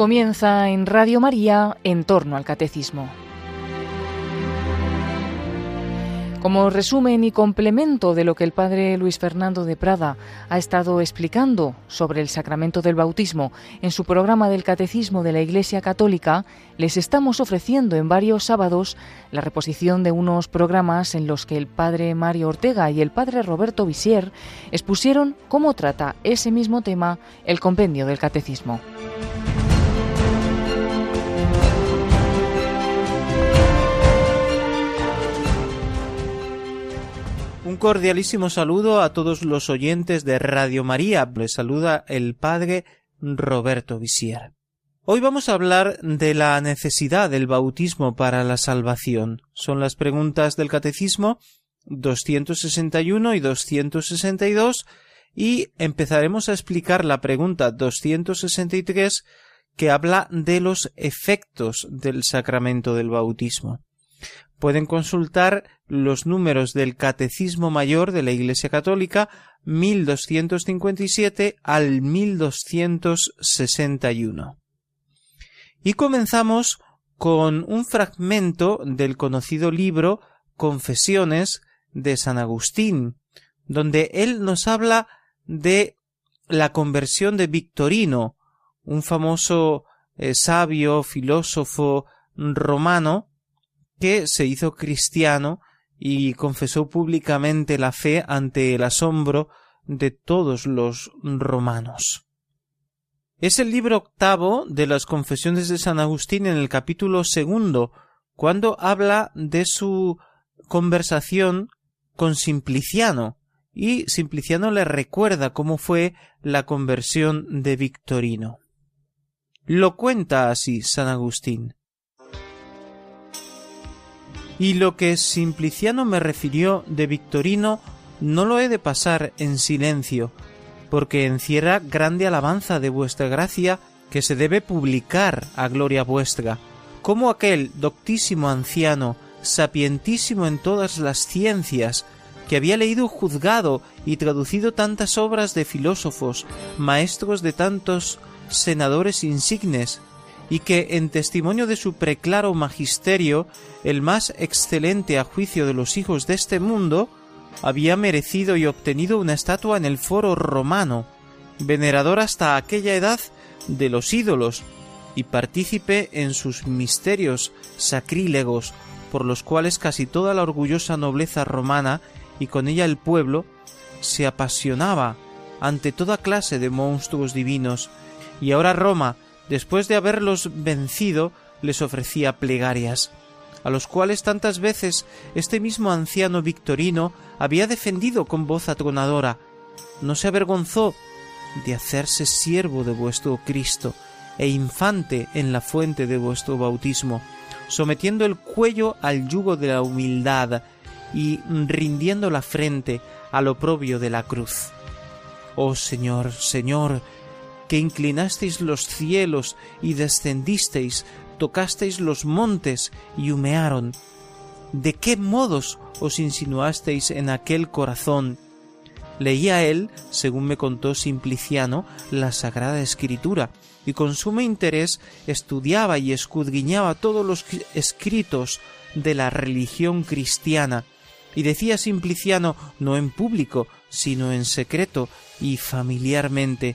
Comienza en Radio María en torno al catecismo. Como resumen y complemento de lo que el padre Luis Fernando de Prada ha estado explicando sobre el sacramento del bautismo en su programa del Catecismo de la Iglesia Católica, les estamos ofreciendo en varios sábados la reposición de unos programas en los que el padre Mario Ortega y el padre Roberto Visier expusieron cómo trata ese mismo tema el compendio del Catecismo. Un cordialísimo saludo a todos los oyentes de Radio María. Les saluda el padre Roberto Visier. Hoy vamos a hablar de la necesidad del bautismo para la salvación. Son las preguntas del Catecismo 261 y 262 y empezaremos a explicar la pregunta 263 que habla de los efectos del sacramento del bautismo pueden consultar los números del Catecismo Mayor de la Iglesia Católica 1257 al 1261. Y comenzamos con un fragmento del conocido libro Confesiones de San Agustín, donde él nos habla de la conversión de Victorino, un famoso eh, sabio, filósofo romano, que se hizo cristiano y confesó públicamente la fe ante el asombro de todos los romanos. Es el libro octavo de las confesiones de San Agustín en el capítulo segundo, cuando habla de su conversación con Simpliciano, y Simpliciano le recuerda cómo fue la conversión de Victorino. Lo cuenta así San Agustín. Y lo que Simpliciano me refirió de Victorino no lo he de pasar en silencio, porque encierra grande alabanza de vuestra gracia que se debe publicar a gloria vuestra, como aquel doctísimo anciano, sapientísimo en todas las ciencias, que había leído, juzgado y traducido tantas obras de filósofos, maestros de tantos senadores insignes, y que, en testimonio de su preclaro magisterio, el más excelente a juicio de los hijos de este mundo, había merecido y obtenido una estatua en el foro romano, venerador hasta aquella edad de los ídolos, y partícipe en sus misterios sacrílegos, por los cuales casi toda la orgullosa nobleza romana y con ella el pueblo se apasionaba ante toda clase de monstruos divinos, y ahora Roma, después de haberlos vencido, les ofrecía plegarias, a los cuales tantas veces este mismo anciano victorino había defendido con voz atronadora. No se avergonzó de hacerse siervo de vuestro Cristo e infante en la fuente de vuestro bautismo, sometiendo el cuello al yugo de la humildad y rindiendo la frente al oprobio de la cruz. Oh Señor, Señor, que inclinasteis los cielos y descendisteis, tocasteis los montes y humearon. ¿De qué modos os insinuasteis en aquel corazón? Leía él, según me contó Simpliciano, la Sagrada Escritura, y con sumo interés estudiaba y escudriñaba todos los escritos de la religión cristiana, y decía Simpliciano no en público, sino en secreto y familiarmente,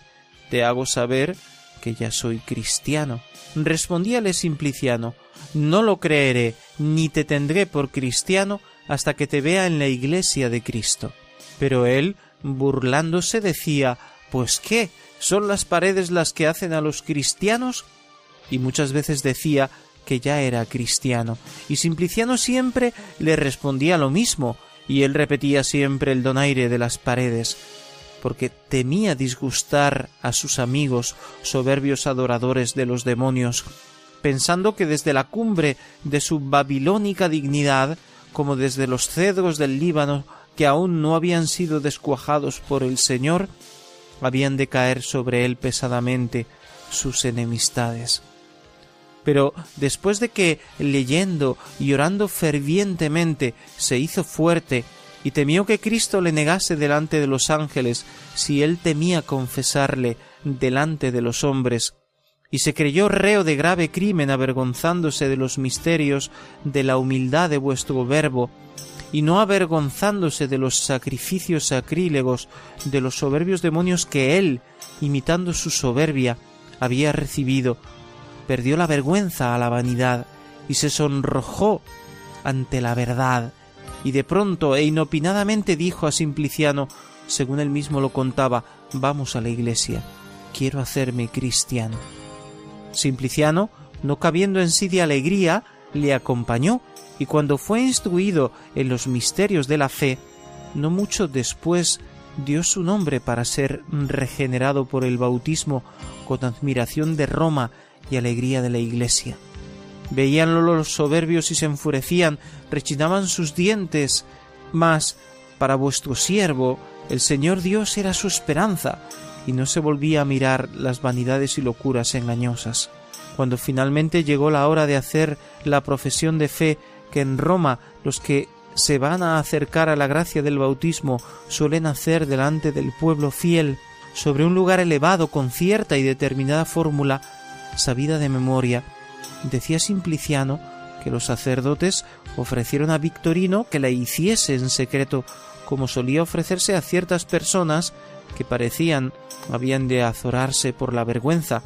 te hago saber que ya soy cristiano. Respondíale Simpliciano, no lo creeré, ni te tendré por cristiano hasta que te vea en la iglesia de Cristo. Pero él, burlándose, decía, Pues qué, ¿son las paredes las que hacen a los cristianos? Y muchas veces decía que ya era cristiano, y Simpliciano siempre le respondía lo mismo, y él repetía siempre el donaire de las paredes, porque temía disgustar a sus amigos, soberbios adoradores de los demonios, pensando que desde la cumbre de su babilónica dignidad, como desde los cedros del Líbano que aún no habían sido descuajados por el Señor, habían de caer sobre él pesadamente sus enemistades. Pero después de que, leyendo y orando fervientemente, se hizo fuerte y temió que Cristo le negase delante de los ángeles si él temía confesarle delante de los hombres, y se creyó reo de grave crimen avergonzándose de los misterios de la humildad de vuestro verbo, y no avergonzándose de los sacrificios sacrílegos de los soberbios demonios que él, imitando su soberbia, había recibido, perdió la vergüenza a la vanidad y se sonrojó ante la verdad, y de pronto e inopinadamente dijo a Simpliciano, según él mismo lo contaba, vamos a la iglesia, quiero hacerme cristiano. Simpliciano, no cabiendo en sí de alegría, le acompañó, y cuando fue instruido en los misterios de la fe, no mucho después dio su nombre para ser regenerado por el bautismo con admiración de Roma y alegría de la Iglesia. Veíanlo los soberbios y se enfurecían, rechinaban sus dientes, mas para vuestro siervo el Señor Dios era su esperanza, y no se volvía a mirar las vanidades y locuras engañosas. Cuando finalmente llegó la hora de hacer la profesión de fe que en Roma los que se van a acercar a la gracia del bautismo suelen hacer delante del pueblo fiel, sobre un lugar elevado con cierta y determinada fórmula, sabida de memoria, decía Simpliciano que los sacerdotes ofrecieron a Victorino que la hiciese en secreto, como solía ofrecerse a ciertas personas que parecían habían de azorarse por la vergüenza,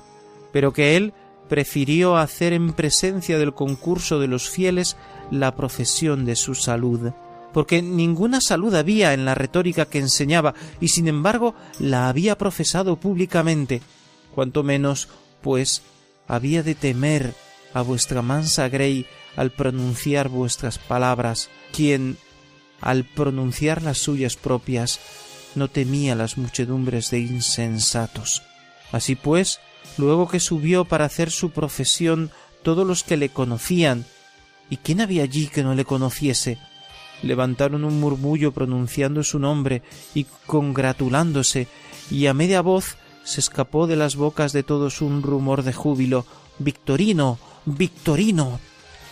pero que él prefirió hacer en presencia del concurso de los fieles la profesión de su salud, porque ninguna salud había en la retórica que enseñaba, y sin embargo la había profesado públicamente, cuanto menos, pues, había de temer a vuestra mansa Grey al pronunciar vuestras palabras, quien, al pronunciar las suyas propias, no temía las muchedumbres de insensatos. Así pues, luego que subió para hacer su profesión todos los que le conocían, ¿y quién había allí que no le conociese? levantaron un murmullo pronunciando su nombre y congratulándose, y a media voz se escapó de las bocas de todos un rumor de júbilo. Victorino. Victorino.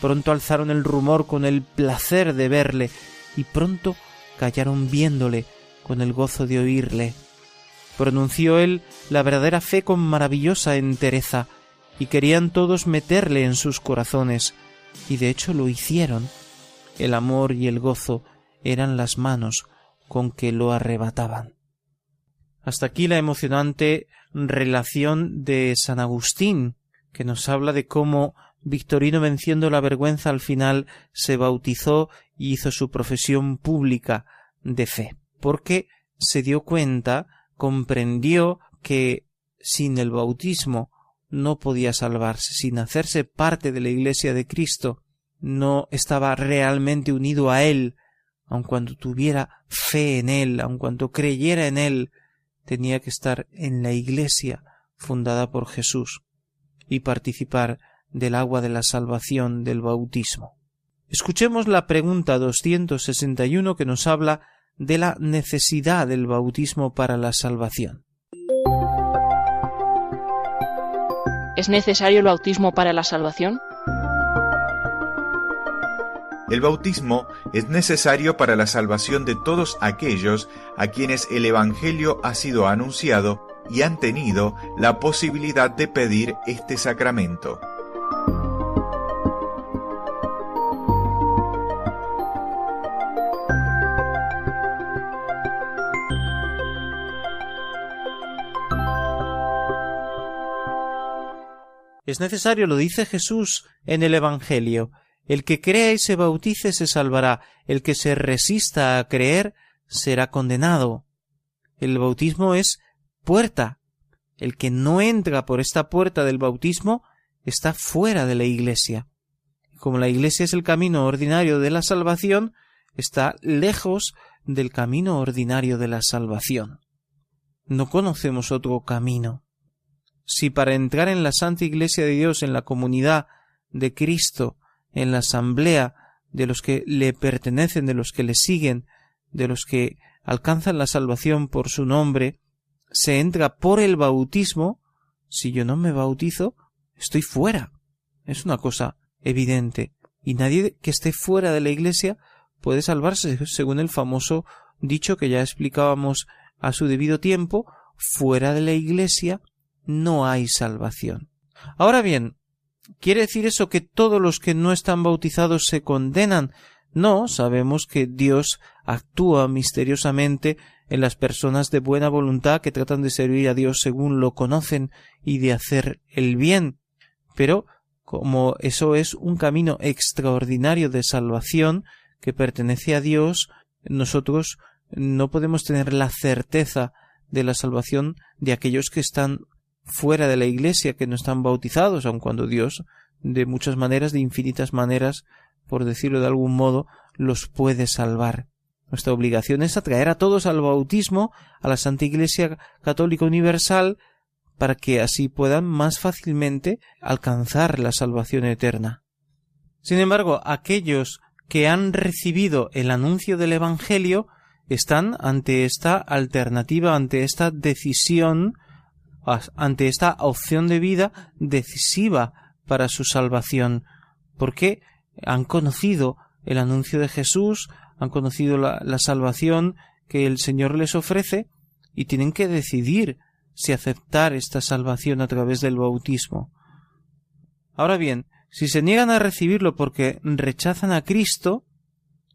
Pronto alzaron el rumor con el placer de verle, y pronto callaron viéndole, con el gozo de oírle. Pronunció él la verdadera fe con maravillosa entereza, y querían todos meterle en sus corazones, y de hecho lo hicieron. El amor y el gozo eran las manos con que lo arrebataban. Hasta aquí la emocionante relación de San Agustín, que nos habla de cómo Victorino venciendo la vergüenza al final se bautizó y hizo su profesión pública de fe, porque se dio cuenta comprendió que sin el bautismo no podía salvarse, sin hacerse parte de la Iglesia de Cristo, no estaba realmente unido a Él, aun cuando tuviera fe en Él, aun cuando creyera en Él, tenía que estar en la Iglesia fundada por Jesús y participar del agua de la salvación del bautismo. Escuchemos la pregunta 261 que nos habla de la necesidad del bautismo para la salvación. ¿Es necesario el bautismo para la salvación? El bautismo es necesario para la salvación de todos aquellos a quienes el Evangelio ha sido anunciado y han tenido la posibilidad de pedir este sacramento. Es necesario, lo dice Jesús en el Evangelio. El que crea y se bautice se salvará, el que se resista a creer será condenado. El bautismo es puerta. El que no entra por esta puerta del bautismo está fuera de la Iglesia. Como la Iglesia es el camino ordinario de la salvación, está lejos del camino ordinario de la salvación. No conocemos otro camino si para entrar en la Santa Iglesia de Dios, en la comunidad de Cristo, en la asamblea de los que le pertenecen, de los que le siguen, de los que alcanzan la salvación por su nombre, se entra por el bautismo, si yo no me bautizo, estoy fuera. Es una cosa evidente. Y nadie que esté fuera de la Iglesia puede salvarse, según el famoso dicho que ya explicábamos a su debido tiempo, fuera de la Iglesia no hay salvación. Ahora bien, ¿quiere decir eso que todos los que no están bautizados se condenan? No, sabemos que Dios actúa misteriosamente en las personas de buena voluntad que tratan de servir a Dios según lo conocen y de hacer el bien. Pero como eso es un camino extraordinario de salvación que pertenece a Dios, nosotros no podemos tener la certeza de la salvación de aquellos que están fuera de la iglesia, que no están bautizados, aun cuando Dios, de muchas maneras, de infinitas maneras, por decirlo de algún modo, los puede salvar. Nuestra obligación es atraer a todos al bautismo, a la Santa Iglesia Católica Universal, para que así puedan más fácilmente alcanzar la salvación eterna. Sin embargo, aquellos que han recibido el anuncio del Evangelio están ante esta alternativa, ante esta decisión, ante esta opción de vida decisiva para su salvación, porque han conocido el anuncio de Jesús, han conocido la, la salvación que el Señor les ofrece y tienen que decidir si aceptar esta salvación a través del bautismo. Ahora bien, si se niegan a recibirlo porque rechazan a Cristo,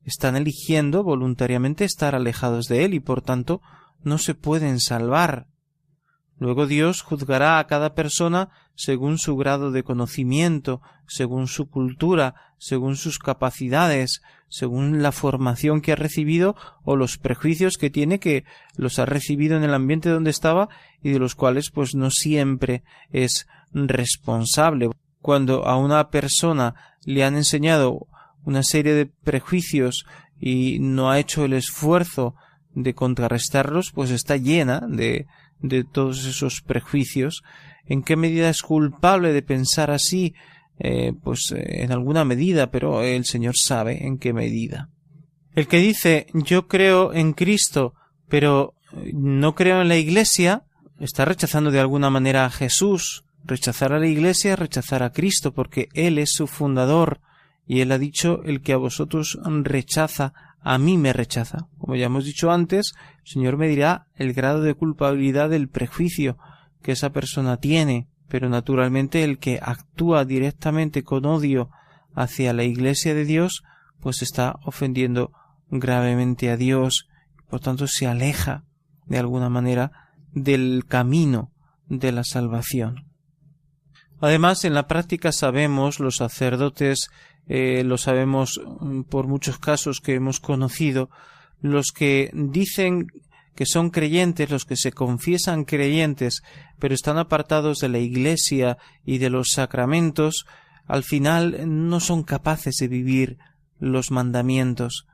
están eligiendo voluntariamente estar alejados de Él y por tanto no se pueden salvar. Luego Dios juzgará a cada persona según su grado de conocimiento, según su cultura, según sus capacidades, según la formación que ha recibido o los prejuicios que tiene que los ha recibido en el ambiente donde estaba y de los cuales pues no siempre es responsable. Cuando a una persona le han enseñado una serie de prejuicios y no ha hecho el esfuerzo de contrarrestarlos, pues está llena de, de todos esos prejuicios. ¿En qué medida es culpable de pensar así? Eh, pues eh, en alguna medida, pero el Señor sabe en qué medida. El que dice yo creo en Cristo, pero no creo en la Iglesia, está rechazando de alguna manera a Jesús. Rechazar a la Iglesia rechazar a Cristo, porque Él es su fundador, y él ha dicho, el que a vosotros rechaza, a mí me rechaza. Como ya hemos dicho antes, el Señor me dirá el grado de culpabilidad del prejuicio que esa persona tiene, pero naturalmente el que actúa directamente con odio hacia la Iglesia de Dios, pues está ofendiendo gravemente a Dios, por tanto se aleja de alguna manera del camino de la salvación. Además, en la práctica sabemos los sacerdotes eh, lo sabemos mm, por muchos casos que hemos conocido, los que dicen que son creyentes, los que se confiesan creyentes, pero están apartados de la Iglesia y de los sacramentos, al final no son capaces de vivir los mandamientos.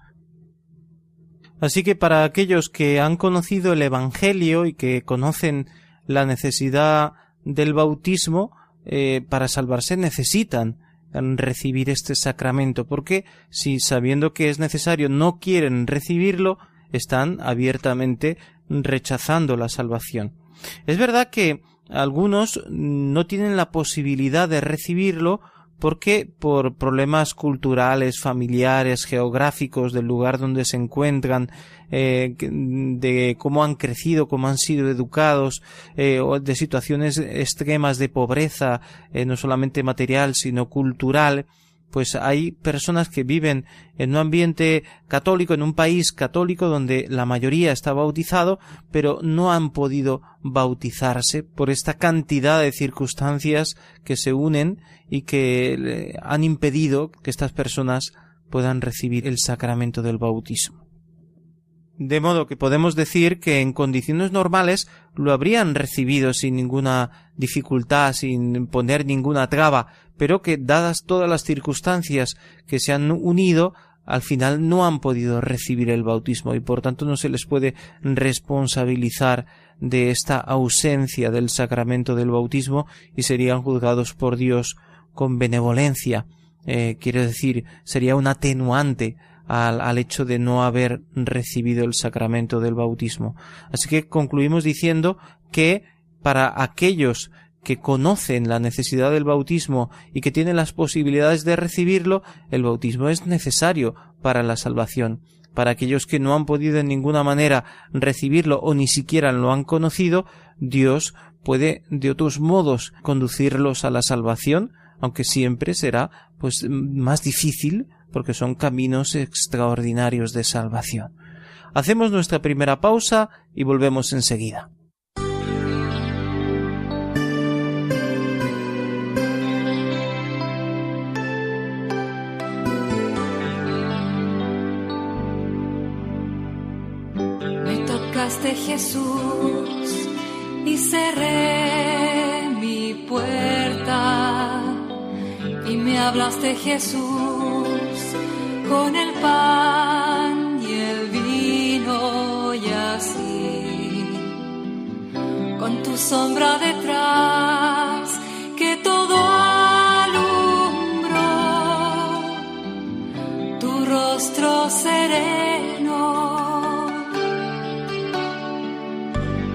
Así que para aquellos que han conocido el Evangelio y que conocen la necesidad del bautismo, eh, para salvarse necesitan recibir este sacramento, porque si sabiendo que es necesario no quieren recibirlo, están abiertamente rechazando la salvación. Es verdad que algunos no tienen la posibilidad de recibirlo porque por problemas culturales, familiares, geográficos del lugar donde se encuentran, eh, de cómo han crecido, cómo han sido educados, eh, o de situaciones extremas de pobreza, eh, no solamente material, sino cultural, pues hay personas que viven en un ambiente católico, en un país católico donde la mayoría está bautizado, pero no han podido bautizarse por esta cantidad de circunstancias que se unen y que han impedido que estas personas puedan recibir el sacramento del bautismo. De modo que podemos decir que en condiciones normales lo habrían recibido sin ninguna dificultad, sin poner ninguna traba, pero que dadas todas las circunstancias que se han unido, al final no han podido recibir el bautismo y por tanto no se les puede responsabilizar de esta ausencia del sacramento del bautismo y serían juzgados por Dios con benevolencia. Eh, quiero decir, sería un atenuante al, al, hecho de no haber recibido el sacramento del bautismo. Así que concluimos diciendo que para aquellos que conocen la necesidad del bautismo y que tienen las posibilidades de recibirlo, el bautismo es necesario para la salvación. Para aquellos que no han podido en ninguna manera recibirlo o ni siquiera lo han conocido, Dios puede de otros modos conducirlos a la salvación, aunque siempre será pues más difícil porque son caminos extraordinarios de salvación. Hacemos nuestra primera pausa y volvemos enseguida. Me tocaste Jesús y cerré mi puerta hablaste Jesús con el pan y el vino y así. Con tu sombra detrás que todo alumbró tu rostro sereno.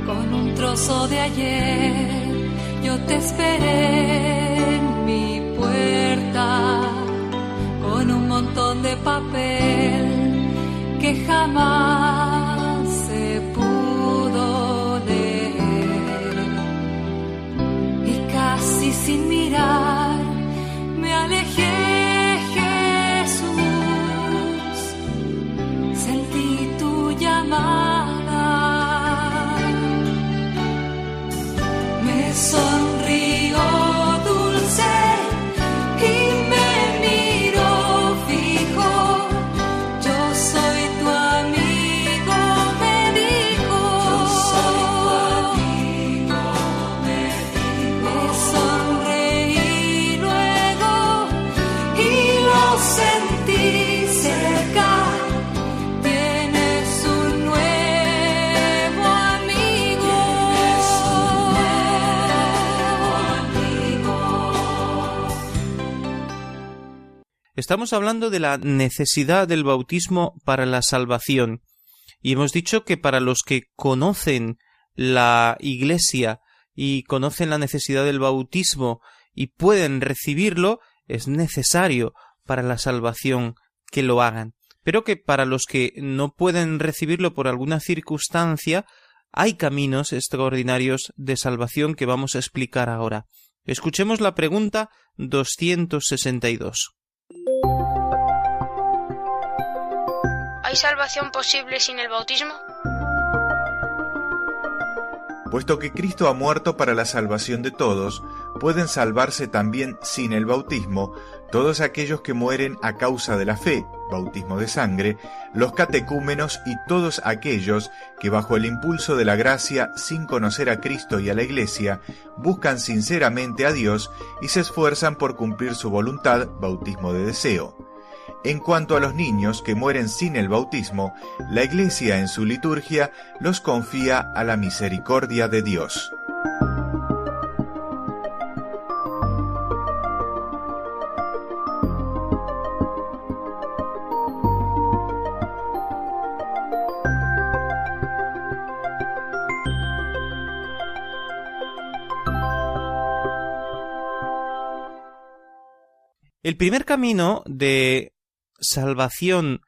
Con un trozo de ayer yo te esperé en mi con un montón de papel que jamás se pudo leer. Y casi sin mirar Estamos hablando de la necesidad del bautismo para la salvación. Y hemos dicho que para los que conocen la Iglesia y conocen la necesidad del bautismo y pueden recibirlo, es necesario para la salvación que lo hagan. Pero que para los que no pueden recibirlo por alguna circunstancia, hay caminos extraordinarios de salvación que vamos a explicar ahora. Escuchemos la pregunta 262. ¿Hay salvación posible sin el bautismo? Puesto que Cristo ha muerto para la salvación de todos, pueden salvarse también sin el bautismo todos aquellos que mueren a causa de la fe, bautismo de sangre, los catecúmenos y todos aquellos que bajo el impulso de la gracia, sin conocer a Cristo y a la Iglesia, buscan sinceramente a Dios y se esfuerzan por cumplir su voluntad, bautismo de deseo. En cuanto a los niños que mueren sin el bautismo, la Iglesia en su liturgia los confía a la misericordia de Dios. El primer camino de salvación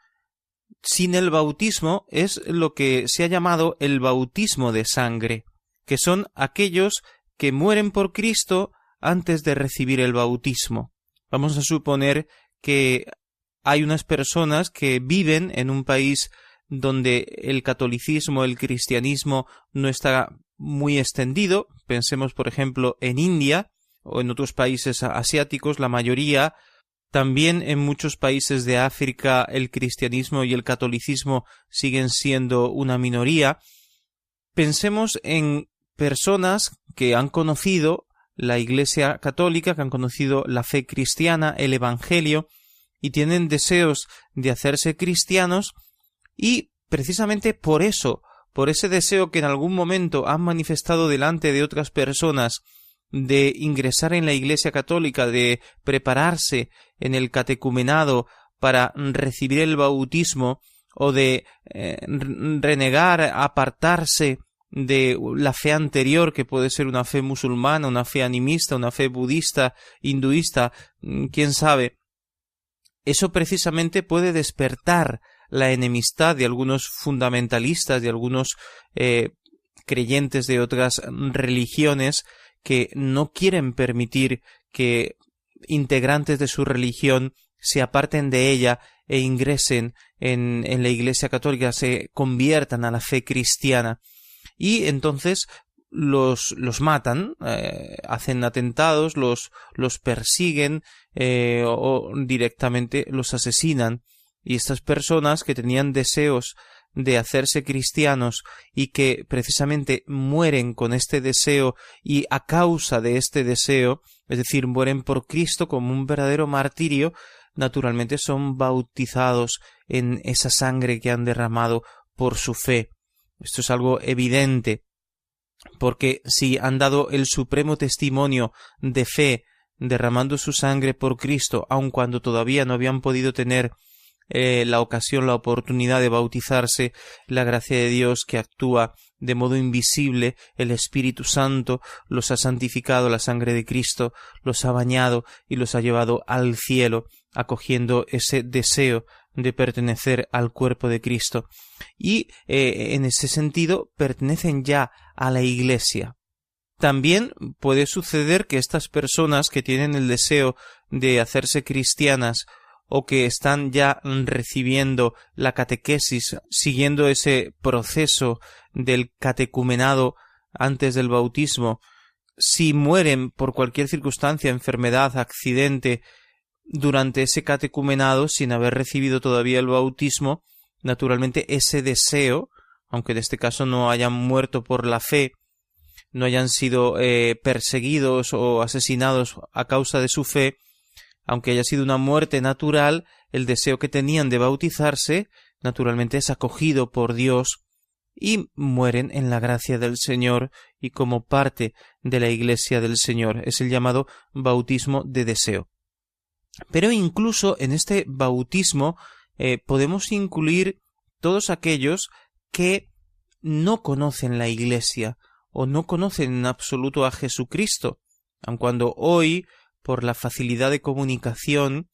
sin el bautismo es lo que se ha llamado el bautismo de sangre, que son aquellos que mueren por Cristo antes de recibir el bautismo. Vamos a suponer que hay unas personas que viven en un país donde el catolicismo, el cristianismo no está muy extendido, pensemos por ejemplo en India o en otros países asiáticos, la mayoría también en muchos países de África el cristianismo y el catolicismo siguen siendo una minoría. Pensemos en personas que han conocido la Iglesia católica, que han conocido la fe cristiana, el Evangelio, y tienen deseos de hacerse cristianos, y precisamente por eso, por ese deseo que en algún momento han manifestado delante de otras personas de ingresar en la Iglesia católica, de prepararse en el catecumenado para recibir el bautismo o de eh, renegar, apartarse de la fe anterior, que puede ser una fe musulmana, una fe animista, una fe budista, hinduista, mm, quién sabe. Eso precisamente puede despertar la enemistad de algunos fundamentalistas, de algunos eh, creyentes de otras religiones que no quieren permitir que integrantes de su religión se aparten de ella e ingresen en, en la Iglesia Católica, se conviertan a la fe cristiana. Y entonces los, los matan, eh, hacen atentados, los, los persiguen eh, o directamente los asesinan. Y estas personas que tenían deseos de hacerse cristianos y que precisamente mueren con este deseo y a causa de este deseo, es decir, mueren por Cristo como un verdadero martirio, naturalmente son bautizados en esa sangre que han derramado por su fe. Esto es algo evidente, porque si han dado el supremo testimonio de fe derramando su sangre por Cristo, aun cuando todavía no habían podido tener eh, la ocasión, la oportunidad de bautizarse, la gracia de Dios que actúa de modo invisible, el Espíritu Santo los ha santificado, la sangre de Cristo los ha bañado y los ha llevado al cielo, acogiendo ese deseo de pertenecer al cuerpo de Cristo. Y eh, en ese sentido pertenecen ya a la Iglesia. También puede suceder que estas personas que tienen el deseo de hacerse cristianas o que están ya recibiendo la catequesis, siguiendo ese proceso del catecumenado antes del bautismo, si mueren por cualquier circunstancia, enfermedad, accidente, durante ese catecumenado, sin haber recibido todavía el bautismo, naturalmente ese deseo, aunque en este caso no hayan muerto por la fe, no hayan sido eh, perseguidos o asesinados a causa de su fe, aunque haya sido una muerte natural, el deseo que tenían de bautizarse, naturalmente es acogido por Dios y mueren en la gracia del Señor y como parte de la Iglesia del Señor. Es el llamado bautismo de deseo. Pero incluso en este bautismo eh, podemos incluir todos aquellos que no conocen la Iglesia o no conocen en absoluto a Jesucristo, aun cuando hoy por la facilidad de comunicación,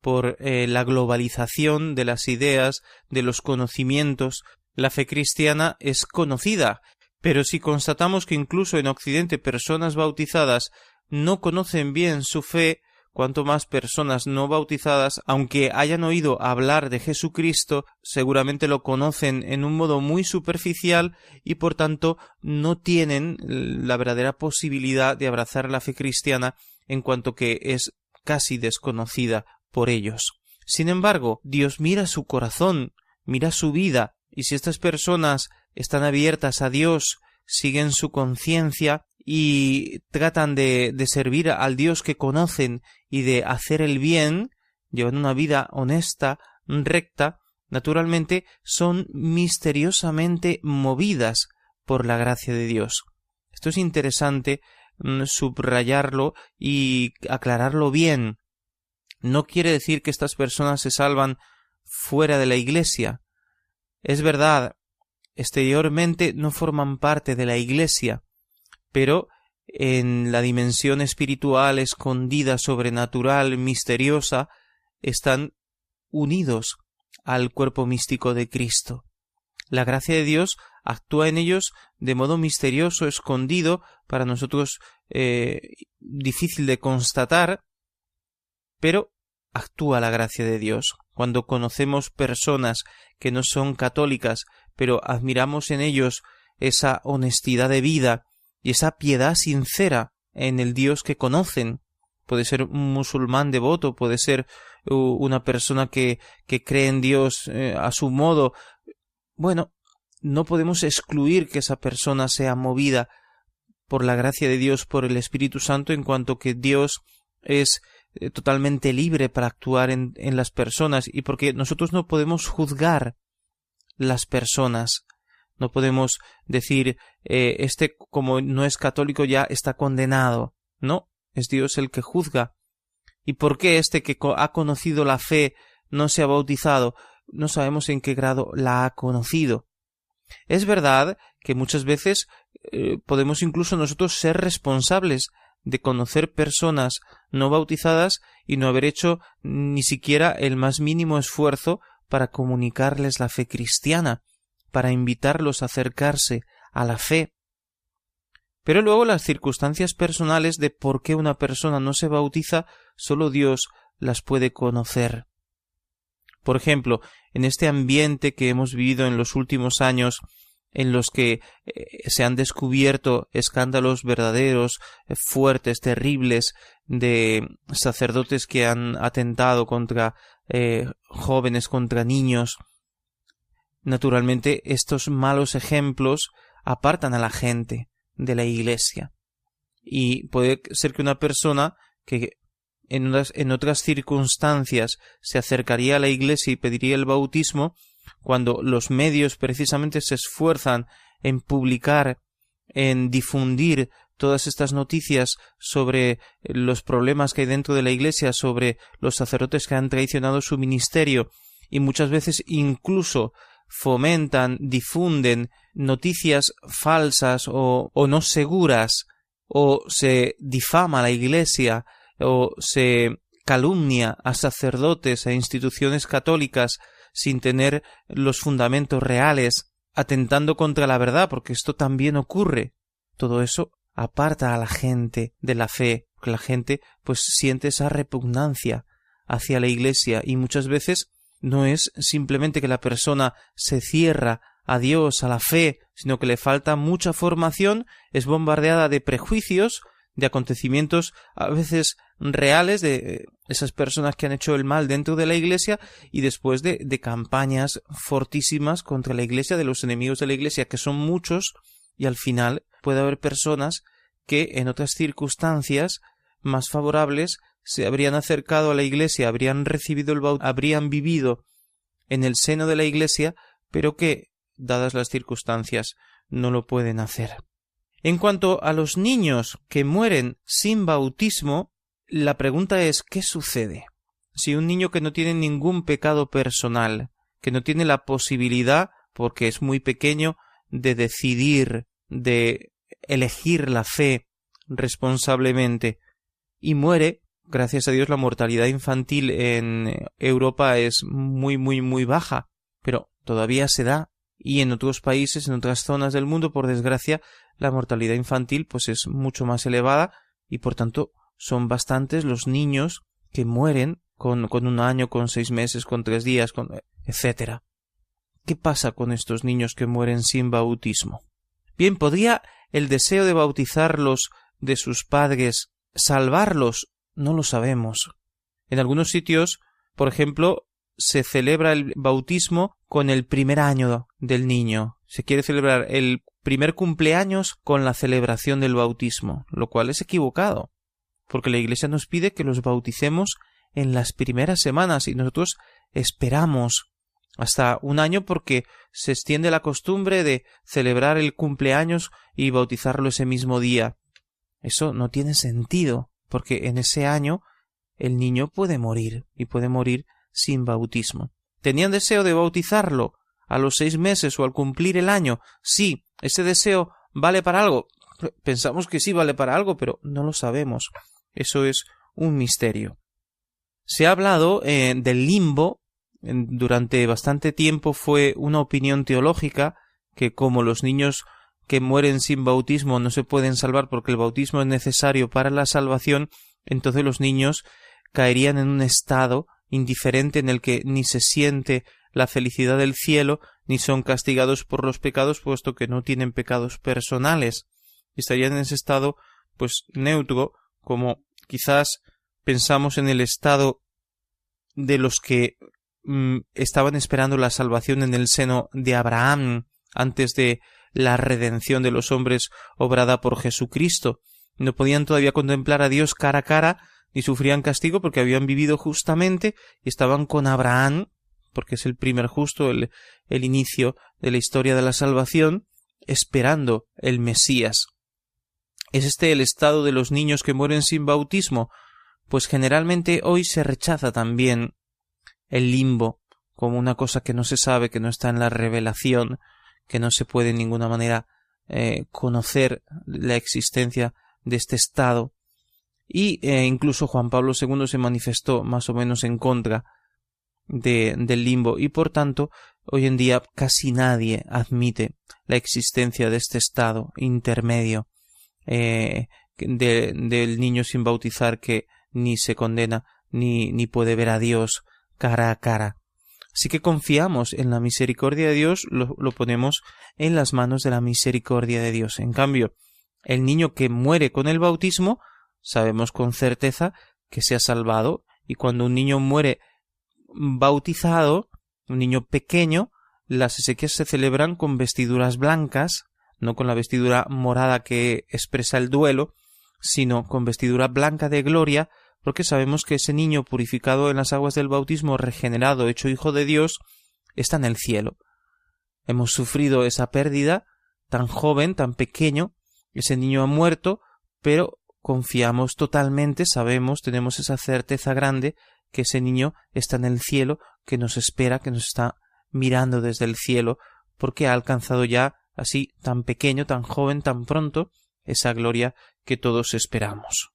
por eh, la globalización de las ideas, de los conocimientos, la fe cristiana es conocida. Pero si constatamos que incluso en Occidente personas bautizadas no conocen bien su fe, cuanto más personas no bautizadas, aunque hayan oído hablar de Jesucristo, seguramente lo conocen en un modo muy superficial y por tanto no tienen la verdadera posibilidad de abrazar la fe cristiana en cuanto que es casi desconocida por ellos. Sin embargo, Dios mira su corazón, mira su vida, y si estas personas están abiertas a Dios, siguen su conciencia y tratan de, servir al Dios que conocen y de hacer el bien, llevan una vida honesta, recta, naturalmente son misteriosamente movidas por la gracia de Dios. Esto es interesante subrayarlo y aclararlo bien. No quiere decir que estas personas se salvan fuera de la Iglesia. Es verdad, exteriormente no forman parte de la Iglesia, pero en la dimensión espiritual escondida, sobrenatural, misteriosa, están unidos al cuerpo místico de Cristo. La gracia de Dios actúa en ellos de modo misterioso, escondido, para nosotros eh, difícil de constatar, pero actúa la gracia de Dios. Cuando conocemos personas que no son católicas, pero admiramos en ellos esa honestidad de vida y esa piedad sincera en el Dios que conocen, puede ser un musulmán devoto, puede ser una persona que, que cree en Dios eh, a su modo. Bueno, no podemos excluir que esa persona sea movida por la gracia de Dios, por el Espíritu Santo, en cuanto que Dios es eh, totalmente libre para actuar en, en, las personas y porque nosotros no podemos juzgar las personas. No podemos decir eh, este como no es católico ya está condenado. No, es Dios el que juzga. ¿Y por qué este que ha conocido la fe no se ha bautizado? No sabemos en qué grado la ha conocido. Es verdad que muchas veces eh, podemos incluso nosotros ser responsables de conocer personas no bautizadas y no haber hecho ni siquiera el más mínimo esfuerzo para comunicarles la fe cristiana, para invitarlos a acercarse a la fe. Pero luego las circunstancias personales de por qué una persona no se bautiza, solo Dios las puede conocer. Por ejemplo, en este ambiente que hemos vivido en los últimos años, en los que eh, se han descubierto escándalos verdaderos, eh, fuertes, terribles, de sacerdotes que han atentado contra eh, jóvenes, contra niños. Naturalmente, estos malos ejemplos apartan a la gente de la iglesia. Y puede ser que una persona que en, en otras circunstancias se acercaría a la iglesia y pediría el bautismo, cuando los medios precisamente se esfuerzan en publicar, en difundir todas estas noticias sobre los problemas que hay dentro de la Iglesia, sobre los sacerdotes que han traicionado su ministerio y muchas veces incluso fomentan, difunden noticias falsas o, no seguras, o se difama la Iglesia, o se calumnia a sacerdotes e instituciones católicas sin tener los fundamentos reales, atentando contra la verdad, porque esto también ocurre. Todo eso aparta a la gente de la fe, porque la gente pues siente esa repugnancia hacia la Iglesia y muchas veces no es simplemente que la persona se cierra a Dios, a la fe, sino que le falta mucha formación, es bombardeada de prejuicios, de acontecimientos a veces reales de eh, esas personas que han hecho el mal dentro de la iglesia y después de, de campañas fortísimas contra la iglesia, de los enemigos de la iglesia, que son muchos, y al final puede haber personas que en otras circunstancias más favorables se habrían acercado a la iglesia, habrían recibido el bautismo, habrían vivido en el seno de la iglesia, pero que, dadas las circunstancias, no lo pueden hacer. En cuanto a los niños que mueren sin bautismo, la pregunta es ¿qué sucede? Si un niño que no tiene ningún pecado personal, que no tiene la posibilidad, porque es muy pequeño, de decidir, de elegir la fe responsablemente, y muere, gracias a Dios la mortalidad infantil en Europa es muy muy muy baja, pero todavía se da y en otros países, en otras zonas del mundo, por desgracia, la mortalidad infantil pues es mucho más elevada y por tanto son bastantes los niños que mueren con, con un año, con seis meses, con tres días, con etcétera. ¿Qué pasa con estos niños que mueren sin bautismo? Bien, ¿podría el deseo de bautizarlos de sus padres salvarlos? No lo sabemos. En algunos sitios, por ejemplo, se celebra el bautismo con el primer año del niño. Se quiere celebrar el primer cumpleaños con la celebración del bautismo, lo cual es equivocado, porque la Iglesia nos pide que los bauticemos en las primeras semanas y nosotros esperamos hasta un año porque se extiende la costumbre de celebrar el cumpleaños y bautizarlo ese mismo día. Eso no tiene sentido, porque en ese año el niño puede morir y puede morir sin bautismo. ¿Tenían deseo de bautizarlo a los seis meses o al cumplir el año? Sí, ese deseo vale para algo. Pensamos que sí vale para algo, pero no lo sabemos. Eso es un misterio. Se ha hablado eh, del limbo. Durante bastante tiempo fue una opinión teológica que como los niños que mueren sin bautismo no se pueden salvar porque el bautismo es necesario para la salvación, entonces los niños caerían en un estado indiferente en el que ni se siente la felicidad del cielo, ni son castigados por los pecados, puesto que no tienen pecados personales. Estarían en ese estado, pues, neutro, como quizás pensamos en el estado de los que mm, estaban esperando la salvación en el seno de Abraham antes de la redención de los hombres obrada por Jesucristo. No podían todavía contemplar a Dios cara a cara, ni sufrían castigo porque habían vivido justamente y estaban con Abraham, porque es el primer justo, el, el inicio de la historia de la salvación, esperando el Mesías. ¿Es este el estado de los niños que mueren sin bautismo? Pues generalmente hoy se rechaza también el limbo como una cosa que no se sabe, que no está en la revelación, que no se puede en ninguna manera eh, conocer la existencia de este estado y eh, incluso Juan Pablo II se manifestó más o menos en contra de, del limbo y por tanto hoy en día casi nadie admite la existencia de este estado intermedio eh, del niño sin bautizar que ni se condena ni, ni puede ver a Dios cara a cara. Así que confiamos en la misericordia de Dios, lo, lo ponemos en las manos de la misericordia de Dios. En cambio, el niño que muere con el bautismo, sabemos con certeza que se ha salvado, y cuando un niño muere bautizado, un niño pequeño, las exequias se celebran con vestiduras blancas, no con la vestidura morada que expresa el duelo, sino con vestidura blanca de gloria, porque sabemos que ese niño purificado en las aguas del bautismo, regenerado, hecho hijo de Dios, está en el cielo. Hemos sufrido esa pérdida tan joven, tan pequeño, ese niño ha muerto, pero confiamos totalmente, sabemos, tenemos esa certeza grande que ese niño está en el cielo, que nos espera, que nos está mirando desde el cielo, porque ha alcanzado ya así tan pequeño, tan joven, tan pronto, esa gloria que todos esperamos.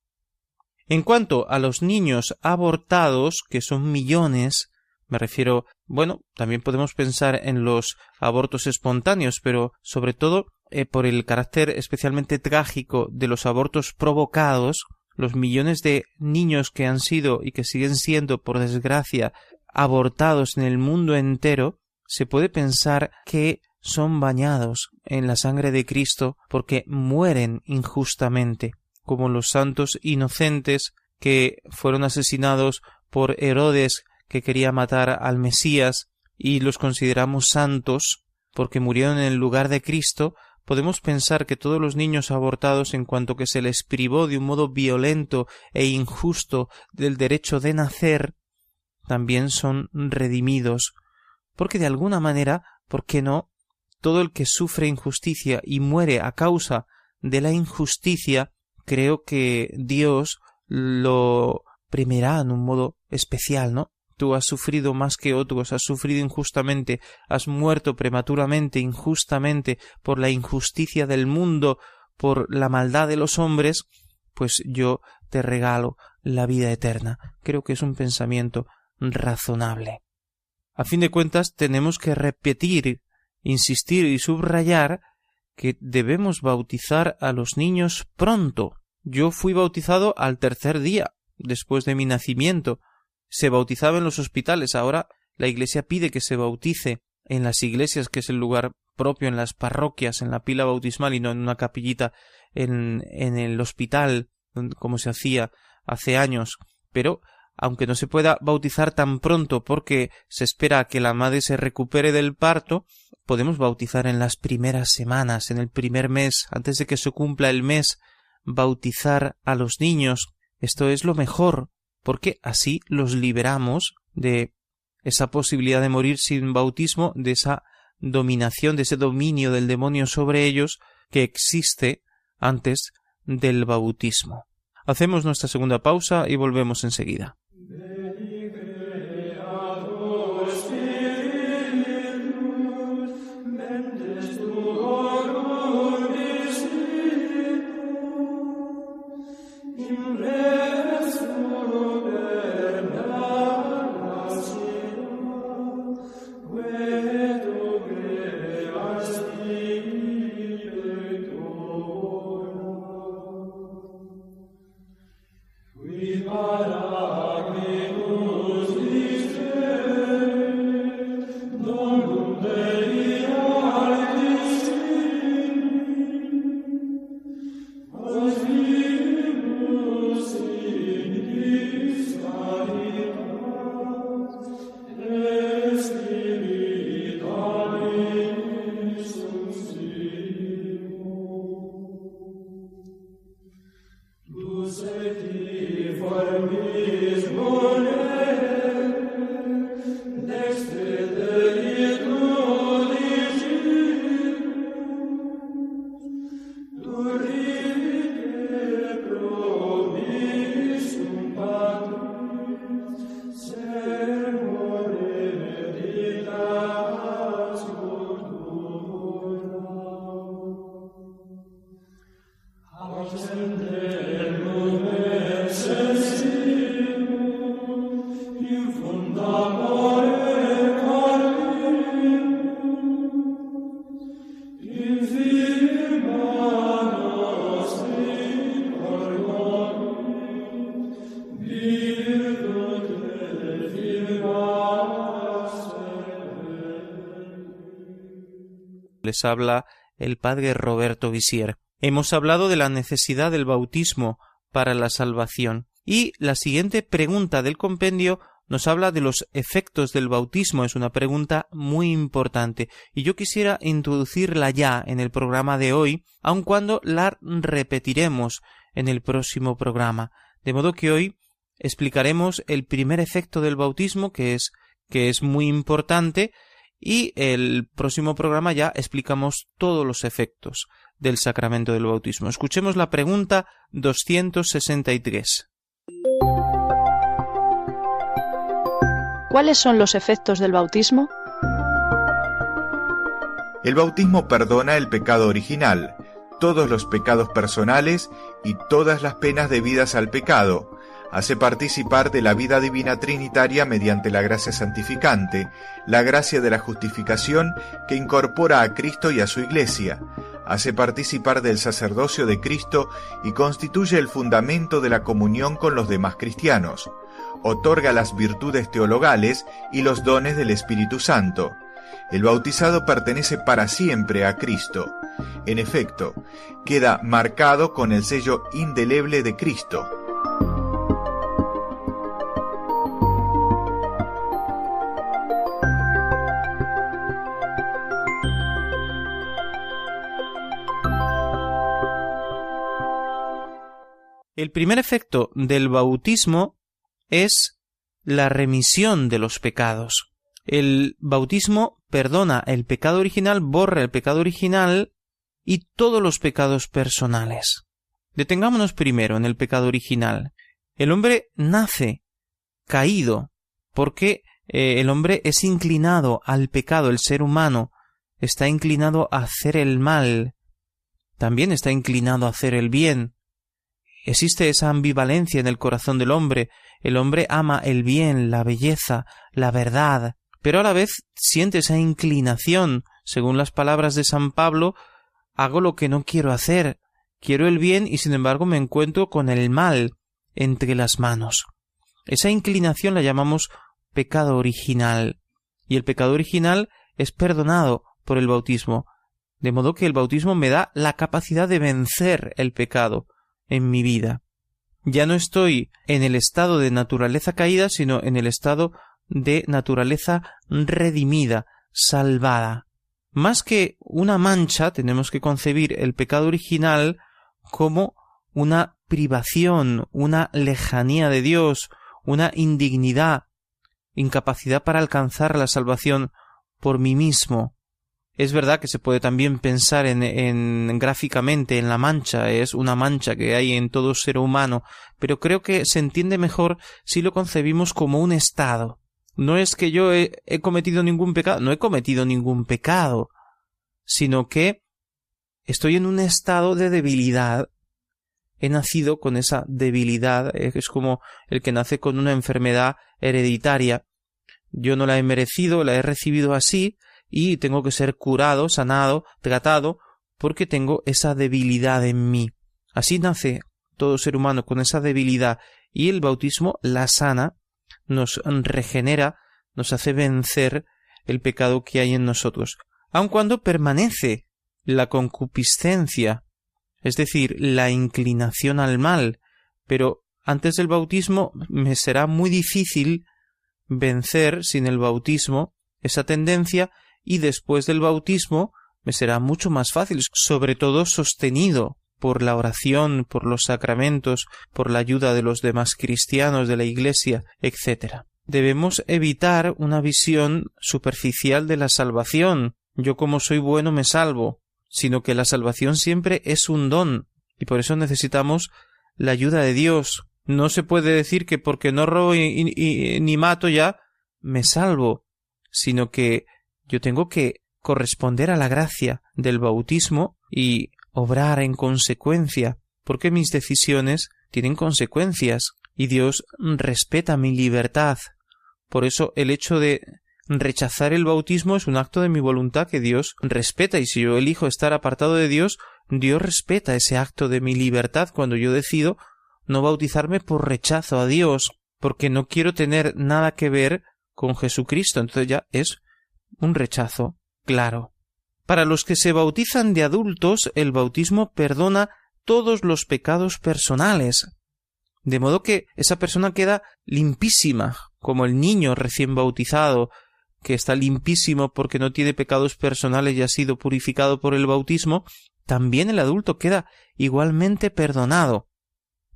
En cuanto a los niños abortados, que son millones, me refiero, bueno, también podemos pensar en los abortos espontáneos, pero sobre todo eh, por el carácter especialmente trágico de los abortos provocados, los millones de niños que han sido y que siguen siendo, por desgracia, abortados en el mundo entero, se puede pensar que son bañados en la sangre de Cristo porque mueren injustamente, como los santos inocentes que fueron asesinados por Herodes que quería matar al Mesías y los consideramos santos porque murieron en el lugar de Cristo, podemos pensar que todos los niños abortados en cuanto que se les privó de un modo violento e injusto del derecho de nacer, también son redimidos, porque de alguna manera, ¿por qué no? Todo el que sufre injusticia y muere a causa de la injusticia, creo que Dios lo primerá en un modo especial, ¿no? Tú has sufrido más que otros, has sufrido injustamente, has muerto prematuramente, injustamente, por la injusticia del mundo, por la maldad de los hombres, pues yo te regalo la vida eterna. Creo que es un pensamiento razonable. A fin de cuentas, tenemos que repetir, insistir y subrayar que debemos bautizar a los niños pronto. Yo fui bautizado al tercer día, después de mi nacimiento. Se bautizaba en los hospitales. Ahora la Iglesia pide que se bautice en las iglesias, que es el lugar propio, en las parroquias, en la pila bautismal y no en una capillita en, en el hospital, como se hacía hace años. Pero aunque no se pueda bautizar tan pronto porque se espera que la madre se recupere del parto, podemos bautizar en las primeras semanas, en el primer mes, antes de que se cumpla el mes, bautizar a los niños. Esto es lo mejor, porque así los liberamos de esa posibilidad de morir sin bautismo, de esa dominación, de ese dominio del demonio sobre ellos que existe antes del bautismo. Hacemos nuestra segunda pausa y volvemos enseguida. Les habla el padre Roberto Visier. Hemos hablado de la necesidad del bautismo para la salvación. Y la siguiente pregunta del compendio nos habla de los efectos del bautismo. Es una pregunta muy importante y yo quisiera introducirla ya en el programa de hoy, aun cuando la repetiremos en el próximo programa. De modo que hoy explicaremos el primer efecto del bautismo, que es que es muy importante, y el próximo programa ya explicamos todos los efectos del sacramento del bautismo. Escuchemos la pregunta 263. ¿Cuáles son los efectos del bautismo? El bautismo perdona el pecado original, todos los pecados personales y todas las penas debidas al pecado, hace participar de la vida divina trinitaria mediante la gracia santificante, la gracia de la justificación que incorpora a Cristo y a su Iglesia, hace participar del sacerdocio de Cristo y constituye el fundamento de la comunión con los demás cristianos, otorga las virtudes teologales y los dones del Espíritu Santo. El bautizado pertenece para siempre a Cristo. En efecto, queda marcado con el sello indeleble de Cristo. El primer efecto del bautismo es la remisión de los pecados. El bautismo perdona el pecado original, borra el pecado original y todos los pecados personales. Detengámonos primero en el pecado original. El hombre nace caído porque eh, el hombre es inclinado al pecado, el ser humano está inclinado a hacer el mal, también está inclinado a hacer el bien. Existe esa ambivalencia en el corazón del hombre. El hombre ama el bien, la belleza, la verdad, pero a la vez siente esa inclinación, según las palabras de San Pablo, hago lo que no quiero hacer, quiero el bien y sin embargo me encuentro con el mal entre las manos. Esa inclinación la llamamos pecado original, y el pecado original es perdonado por el bautismo, de modo que el bautismo me da la capacidad de vencer el pecado en mi vida. Ya no estoy en el estado de naturaleza caída, sino en el estado de naturaleza redimida, salvada. Más que una mancha, tenemos que concebir el pecado original como una privación, una lejanía de Dios, una indignidad, incapacidad para alcanzar la salvación por mí mismo. Es verdad que se puede también pensar en, en, gráficamente en la mancha, es una mancha que hay en todo ser humano, pero creo que se entiende mejor si lo concebimos como un estado. No es que yo he, he cometido ningún pecado, no he cometido ningún pecado, sino que estoy en un estado de debilidad. He nacido con esa debilidad, es como el que nace con una enfermedad hereditaria. Yo no la he merecido, la he recibido así, y tengo que ser curado, sanado, tratado, porque tengo esa debilidad en mí. Así nace todo ser humano con esa debilidad y el bautismo la sana, nos regenera, nos hace vencer el pecado que hay en nosotros, aun cuando permanece la concupiscencia, es decir, la inclinación al mal, pero antes del bautismo me será muy difícil vencer sin el bautismo esa tendencia y después del bautismo me será mucho más fácil, sobre todo sostenido por la oración, por los sacramentos, por la ayuda de los demás cristianos de la Iglesia, etc. Debemos evitar una visión superficial de la salvación. Yo como soy bueno me salvo, sino que la salvación siempre es un don, y por eso necesitamos la ayuda de Dios. No se puede decir que porque no robo ni mato ya me salvo, sino que yo tengo que corresponder a la gracia del bautismo y obrar en consecuencia, porque mis decisiones tienen consecuencias y Dios respeta mi libertad. Por eso el hecho de rechazar el bautismo es un acto de mi voluntad que Dios respeta y si yo elijo estar apartado de Dios, Dios respeta ese acto de mi libertad cuando yo decido no bautizarme por rechazo a Dios, porque no quiero tener nada que ver con Jesucristo. Entonces ya es un rechazo claro. Para los que se bautizan de adultos, el bautismo perdona todos los pecados personales, de modo que esa persona queda limpísima, como el niño recién bautizado, que está limpísimo porque no tiene pecados personales y ha sido purificado por el bautismo, también el adulto queda igualmente perdonado.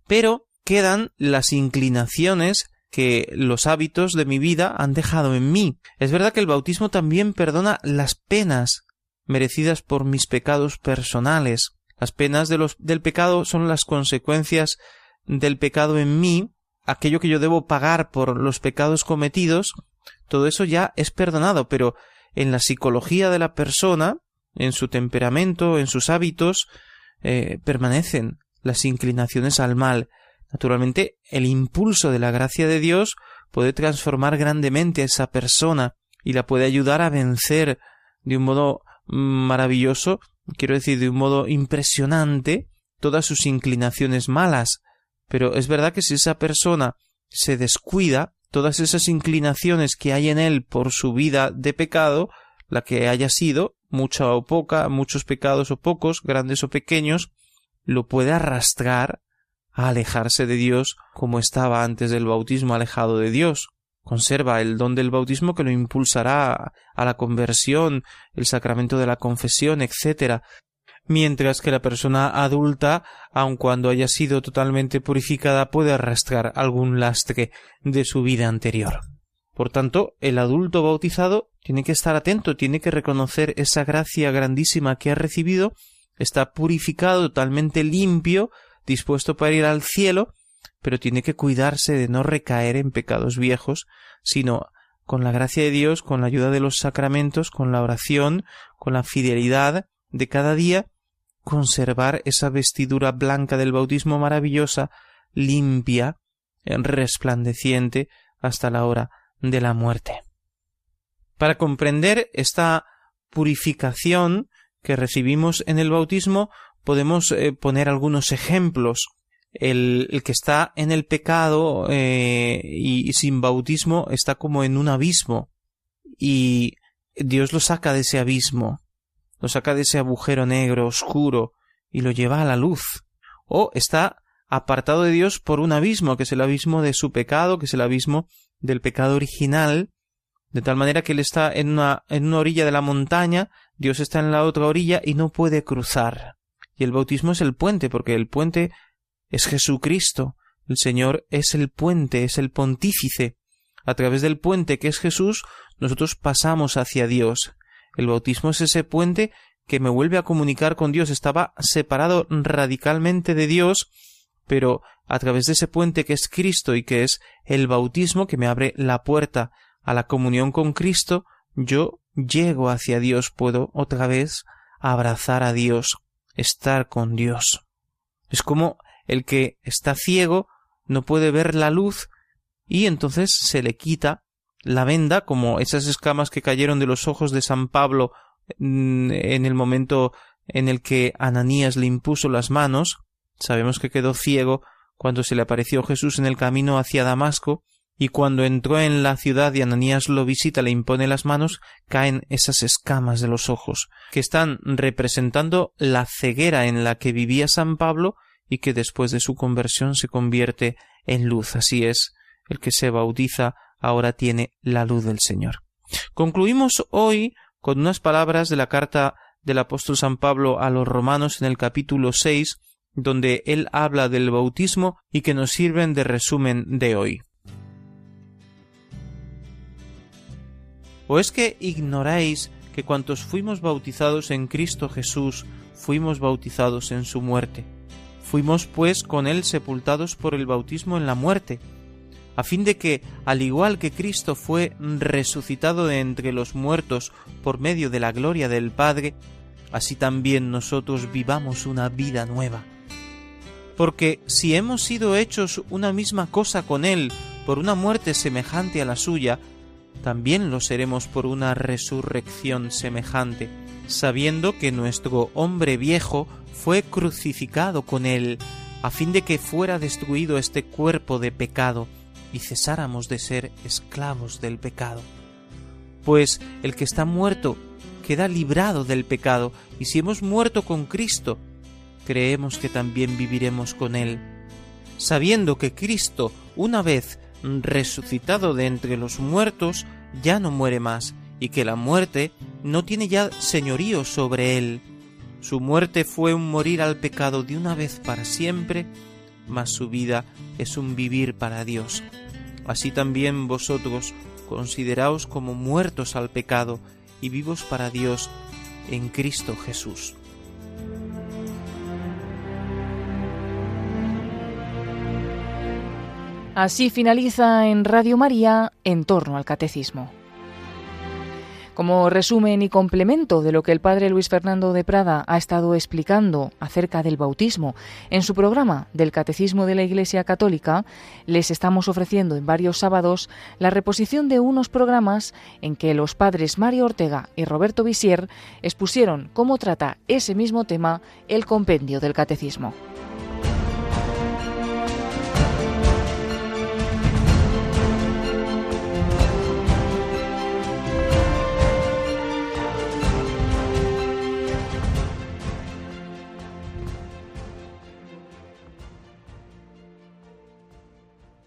Pero quedan las inclinaciones que los hábitos de mi vida han dejado en mí. Es verdad que el bautismo también perdona las penas merecidas por mis pecados personales. Las penas del pecado son las consecuencias del pecado en mí, aquello que yo debo pagar por los pecados cometidos, todo eso ya es perdonado, pero en la psicología de la persona, en su temperamento, en sus hábitos, eh, permanecen las inclinaciones al mal. Naturalmente, el impulso de la gracia de Dios puede transformar grandemente a esa persona y la puede ayudar a vencer de un modo maravilloso, quiero decir, de un modo impresionante, todas sus inclinaciones malas. Pero es verdad que si esa persona se descuida, todas esas inclinaciones que hay en él por su vida de pecado, la que haya sido, mucha o poca, muchos pecados o pocos, grandes o pequeños, lo puede arrastrar a alejarse de Dios como estaba antes del bautismo alejado de Dios. Conserva el don del bautismo que lo impulsará a la conversión, el sacramento de la confesión, etc. Mientras que la persona adulta, aun cuando haya sido totalmente purificada, puede arrastrar algún lastre de su vida anterior. Por tanto, el adulto bautizado tiene que estar atento, tiene que reconocer esa gracia grandísima que ha recibido, está purificado, totalmente limpio, dispuesto para ir al cielo, pero tiene que cuidarse de no recaer en pecados viejos, sino con la gracia de Dios, con la ayuda de los sacramentos, con la oración, con la fidelidad de cada día, conservar esa vestidura blanca del bautismo maravillosa, limpia, resplandeciente, hasta la hora de la muerte. Para comprender esta purificación que recibimos en el bautismo, podemos eh, poner algunos ejemplos el, que está en el pecado eh, y, y sin bautismo está como en un abismo y Dios lo saca de ese abismo, lo saca de ese agujero negro, oscuro, y lo lleva a la luz. O está apartado de Dios por un abismo, que es el abismo de su pecado, que es el abismo del pecado original, de tal manera que él está en una, en una orilla de la montaña, Dios está en la otra orilla y no puede cruzar. Y el bautismo es el puente, porque el puente es Jesucristo. El Señor es el puente, es el pontífice. A través del puente que es Jesús, nosotros pasamos hacia Dios. El bautismo es ese puente que me vuelve a comunicar con Dios. Estaba separado radicalmente de Dios, pero a través de ese puente que es Cristo y que es el bautismo que me abre la puerta a la comunión con Cristo, yo llego hacia Dios, puedo otra vez abrazar a Dios, estar con Dios. Es como el que está ciego no puede ver la luz y entonces se le quita la venda, como esas escamas que cayeron de los ojos de San Pablo mm, en el momento en el que Ananías le impuso las manos. Sabemos que quedó ciego cuando se le apareció Jesús en el camino hacia Damasco, y cuando entró en la ciudad y Ananías lo visita, le impone las manos, caen esas escamas de los ojos, que están representando la ceguera en la que vivía San Pablo y que después de su conversión se convierte en luz. Así es, el que se bautiza ahora tiene la luz del Señor. Concluimos hoy con unas palabras de la carta del apóstol San Pablo a los romanos en el capítulo seis, donde él habla del bautismo y que nos sirven de resumen de hoy. ¿O es que ignoráis que cuantos fuimos bautizados en Cristo Jesús, fuimos bautizados en su muerte? Fuimos pues con él sepultados por el bautismo en la muerte, a fin de que, al igual que Cristo fue resucitado de entre los muertos por medio de la gloria del Padre, así también nosotros vivamos una vida nueva. Porque si hemos sido hechos una misma cosa con Él por una muerte semejante a la suya, también lo seremos por una resurrección semejante, sabiendo que nuestro hombre viejo fue crucificado con él, a fin de que fuera destruido este cuerpo de pecado y cesáramos de ser esclavos del pecado. Pues el que está muerto queda librado del pecado, y si hemos muerto con Cristo, creemos que también viviremos con Él, sabiendo que Cristo, una vez resucitado de entre los muertos, ya no muere más, y que la muerte no tiene ya señorío sobre Él. Su muerte fue un morir al pecado de una vez para siempre, mas su vida es un vivir para Dios. Así también vosotros consideraos como muertos al pecado y vivos para Dios en Cristo Jesús. Así finaliza en Radio María en torno al catecismo. Como resumen y complemento de lo que el padre Luis Fernando de Prada ha estado explicando acerca del bautismo en su programa del Catecismo de la Iglesia Católica, les estamos ofreciendo en varios sábados la reposición de unos programas en que los padres Mario Ortega y Roberto Visier expusieron cómo trata ese mismo tema el compendio del Catecismo.